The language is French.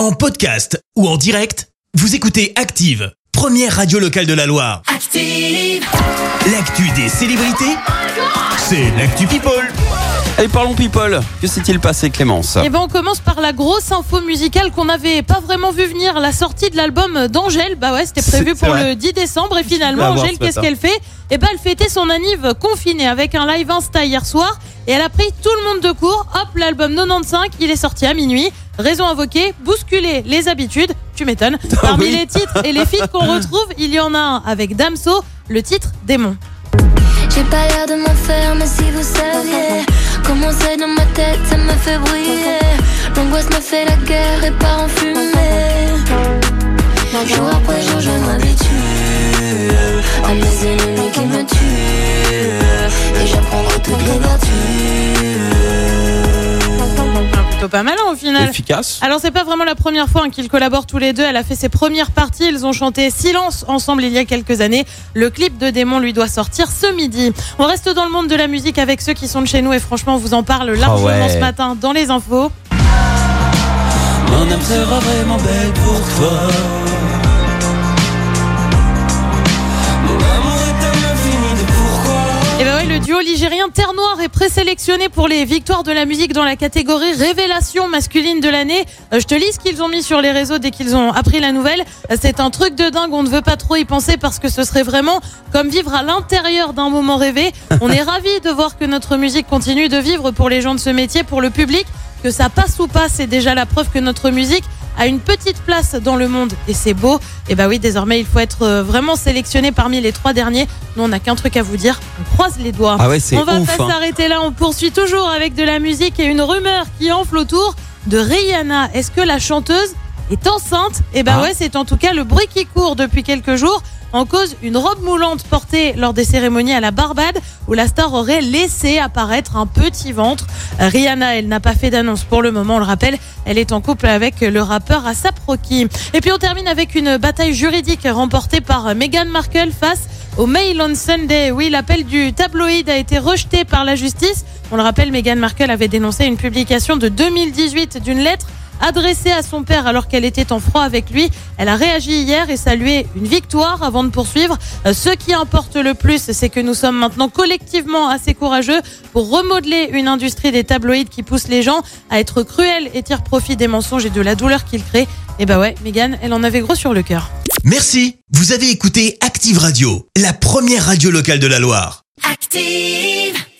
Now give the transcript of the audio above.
En podcast ou en direct, vous écoutez Active, première radio locale de la Loire. Active. L'actu des célébrités, c'est l'actu People. Allez, parlons people. Que s'est-il passé, Clémence Eh ben, on commence par la grosse info musicale qu'on n'avait pas vraiment vu venir, la sortie de l'album d'Angèle. Bah ouais, c'était prévu pour vrai. le 10 décembre et finalement, Angèle, ce qu'est-ce qu'elle fait? Eh ben, elle fêtait son anniv confinée avec un live Insta hier soir et elle a pris tout le monde de court. Hop, l'album 95, il est sorti à minuit. Raison invoquée, bousculer les habitudes. Tu m'étonnes. Parmi oui. les titres et les feats qu'on retrouve, il y en a un avec Damso, le titre Démon. J'ai pas l'air de m'en faire, mais si vous saviez comment c'est dans ma tête, ça me fait briller. L'angoisse me fait la guerre et part en fumée. Jour après pas mal hein, au final. Efficace. Alors c'est pas vraiment la première fois hein, qu'ils collaborent tous les deux. Elle a fait ses premières parties. Ils ont chanté Silence ensemble il y a quelques années. Le clip de Démon lui doit sortir ce midi. On reste dans le monde de la musique avec ceux qui sont de chez nous et franchement on vous en parle largement ouais. ce matin dans les infos. Mon âme sera vraiment belle pour toi. Duo ligérien Terre Noire est présélectionné pour les victoires de la musique dans la catégorie révélation masculine de l'année. Euh, je te lis ce qu'ils ont mis sur les réseaux dès qu'ils ont appris la nouvelle. Euh, C'est un truc de dingue, on ne veut pas trop y penser parce que ce serait vraiment comme vivre à l'intérieur d'un moment rêvé. On est ravis de voir que notre musique continue de vivre pour les gens de ce métier, pour le public. Que ça passe ou pas, c'est déjà la preuve que notre musique a une petite place dans le monde et c'est beau. Et bah oui, désormais il faut être euh, vraiment sélectionné parmi les trois derniers. Nous on n'a qu'un truc à vous dire, on croise les doigts. Ah ouais, On va ouf, pas hein. s'arrêter là, on poursuit toujours avec de la musique et une rumeur qui enfle autour de Rihanna. Est-ce que la chanteuse est enceinte? Eh ben Ah. ouais, c'est en tout cas le bruit qui court depuis quelques jours. En cause, une robe moulante portée lors des cérémonies à la Barbade où la star aurait laissé apparaître un petit ventre. Rihanna, elle n'a pas fait d'annonce pour le moment, on le rappelle. Elle est en couple avec le rappeur Asap Rocky. Et puis on termine avec une bataille juridique remportée par Meghan Markle face au Mail on Sunday. Oui, l'appel du tabloïd a été rejeté par la justice. On le rappelle, Meghan Markle avait dénoncé une publication de 2018 d'une lettre adressée à son père alors qu'elle était en froid avec lui. Elle a réagi hier et salué une victoire avant de poursuivre. Euh, Ce qui importe le plus, c'est que nous sommes maintenant collectivement assez courageux pour remodeler une industrie des tabloïds qui pousse les gens à être cruels et tirent profit des mensonges et de la douleur qu'ils créent. Et bah ouais, Meghan, elle en avait gros sur le cœur. Merci, vous avez écouté Active Radio, la première radio locale de la Loire. Active.